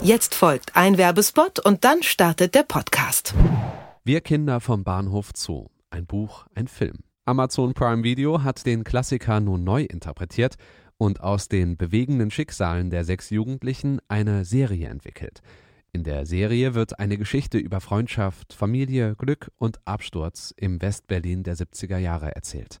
Jetzt folgt ein Werbespot und dann startet der Podcast. Wir Kinder vom Bahnhof Zoo. Ein Buch, ein Film. Amazon Prime Video hat den Klassiker nun neu interpretiert und aus den bewegenden Schicksalen der sechs Jugendlichen eine Serie entwickelt. In der Serie wird eine Geschichte über Freundschaft, Familie, Glück und Absturz im Westberlin der 70er Jahre erzählt.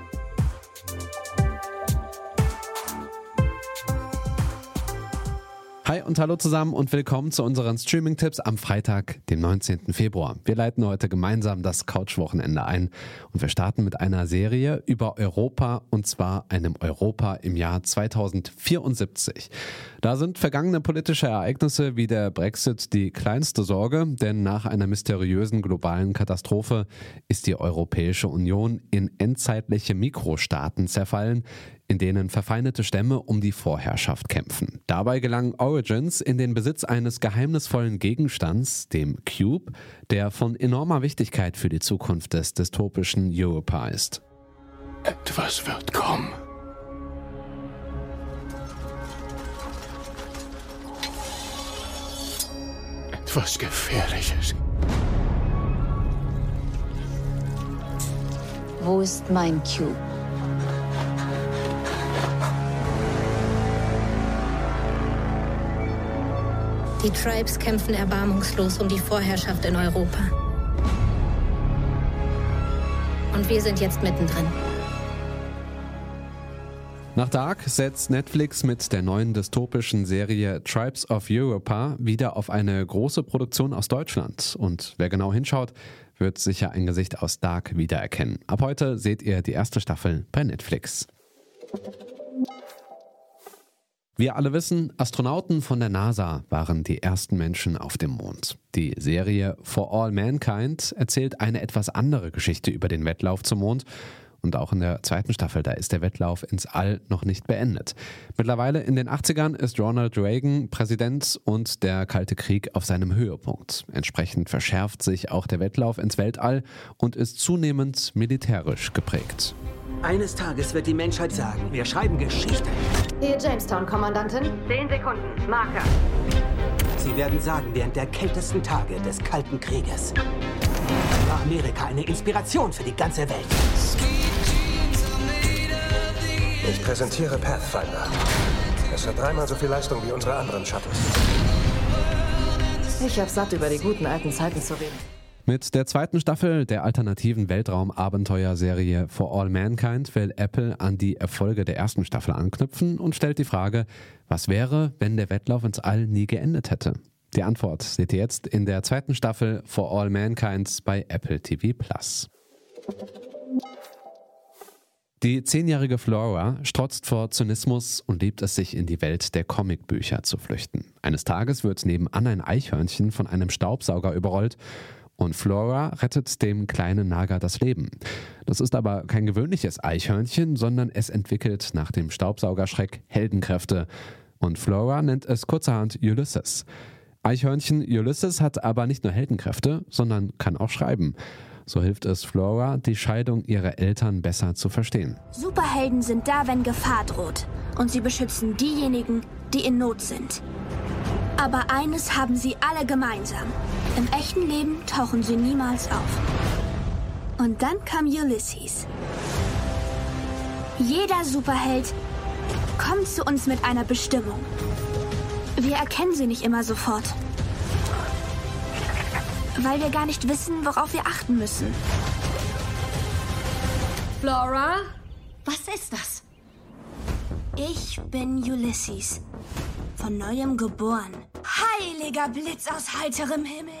Hi und hallo zusammen und willkommen zu unseren Streaming-Tipps am Freitag, dem 19. Februar. Wir leiten heute gemeinsam das Couch-Wochenende ein und wir starten mit einer Serie über Europa und zwar einem Europa im Jahr 2074. Da sind vergangene politische Ereignisse wie der Brexit die kleinste Sorge, denn nach einer mysteriösen globalen Katastrophe ist die Europäische Union in endzeitliche Mikrostaaten zerfallen, in denen verfeindete Stämme um die Vorherrschaft kämpfen. Dabei gelang Origins in den Besitz eines geheimnisvollen Gegenstands, dem Cube, der von enormer Wichtigkeit für die Zukunft des dystopischen Europa ist. Etwas wird kommen. Etwas Gefährliches. Wo ist mein Cube? Die Tribes kämpfen erbarmungslos um die Vorherrschaft in Europa. Und wir sind jetzt mittendrin. Nach Dark setzt Netflix mit der neuen dystopischen Serie Tribes of Europa wieder auf eine große Produktion aus Deutschland. Und wer genau hinschaut, wird sicher ein Gesicht aus Dark wiedererkennen. Ab heute seht ihr die erste Staffel bei Netflix. Wir alle wissen, Astronauten von der NASA waren die ersten Menschen auf dem Mond. Die Serie For All Mankind erzählt eine etwas andere Geschichte über den Wettlauf zum Mond und auch in der zweiten Staffel, da ist der Wettlauf ins All noch nicht beendet. Mittlerweile in den 80ern ist Ronald Reagan Präsident und der Kalte Krieg auf seinem Höhepunkt. Entsprechend verschärft sich auch der Wettlauf ins Weltall und ist zunehmend militärisch geprägt. Eines Tages wird die Menschheit sagen, wir schreiben Geschichte. Hier Jamestown, Kommandantin. Zehn Sekunden. Marker. Sie werden sagen, während der kältesten Tage des Kalten Krieges war Amerika eine Inspiration für die ganze Welt. Ich präsentiere Pathfinder. Es hat dreimal so viel Leistung wie unsere anderen Shuttles. Ich hab satt, über die guten alten Zeiten zu reden. Mit der zweiten Staffel der alternativen Weltraum-Abenteuerserie For All Mankind will Apple an die Erfolge der ersten Staffel anknüpfen und stellt die Frage, was wäre, wenn der Wettlauf ins All nie geendet hätte? Die Antwort seht ihr jetzt in der zweiten Staffel For All Mankind bei Apple TV Plus. Die zehnjährige Flora strotzt vor Zynismus und liebt es sich in die Welt der Comicbücher zu flüchten. Eines Tages wird nebenan ein Eichhörnchen von einem Staubsauger überrollt und Flora rettet dem kleinen Nager das Leben. Das ist aber kein gewöhnliches Eichhörnchen, sondern es entwickelt nach dem Staubsaugerschreck Heldenkräfte. Und Flora nennt es kurzerhand Ulysses. Eichhörnchen Ulysses hat aber nicht nur Heldenkräfte, sondern kann auch schreiben. So hilft es Flora, die Scheidung ihrer Eltern besser zu verstehen. Superhelden sind da, wenn Gefahr droht. Und sie beschützen diejenigen, die in Not sind. Aber eines haben sie alle gemeinsam. Im echten Leben tauchen sie niemals auf. Und dann kam Ulysses. Jeder Superheld kommt zu uns mit einer Bestimmung. Wir erkennen sie nicht immer sofort. Weil wir gar nicht wissen, worauf wir achten müssen. Flora? Was ist das? Ich bin Ulysses. Von neuem geboren. Heiliger Blitz aus heiterem Himmel.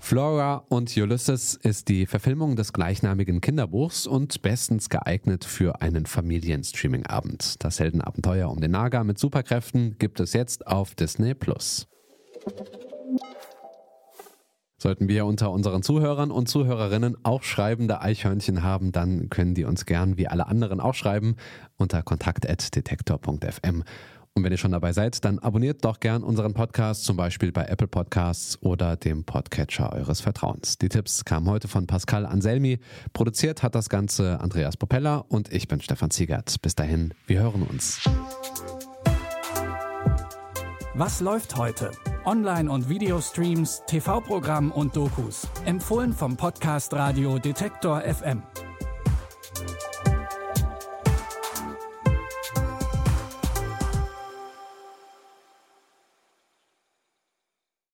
Flora und Ulysses ist die Verfilmung des gleichnamigen Kinderbuchs und bestens geeignet für einen Familienstreaming-Abend. Das Heldenabenteuer um den Naga mit Superkräften gibt es jetzt auf Disney Plus. Sollten wir unter unseren Zuhörern und Zuhörerinnen auch schreibende Eichhörnchen haben, dann können die uns gern wie alle anderen auch schreiben unter kontakt.detektor.fm. Und wenn ihr schon dabei seid, dann abonniert doch gern unseren Podcast, zum Beispiel bei Apple Podcasts oder dem Podcatcher eures Vertrauens. Die Tipps kamen heute von Pascal Anselmi. Produziert hat das Ganze Andreas Popella und ich bin Stefan Ziegert. Bis dahin, wir hören uns. Was läuft heute? Online- und Videostreams, TV-Programm und Dokus. Empfohlen vom Podcast Radio Detektor FM.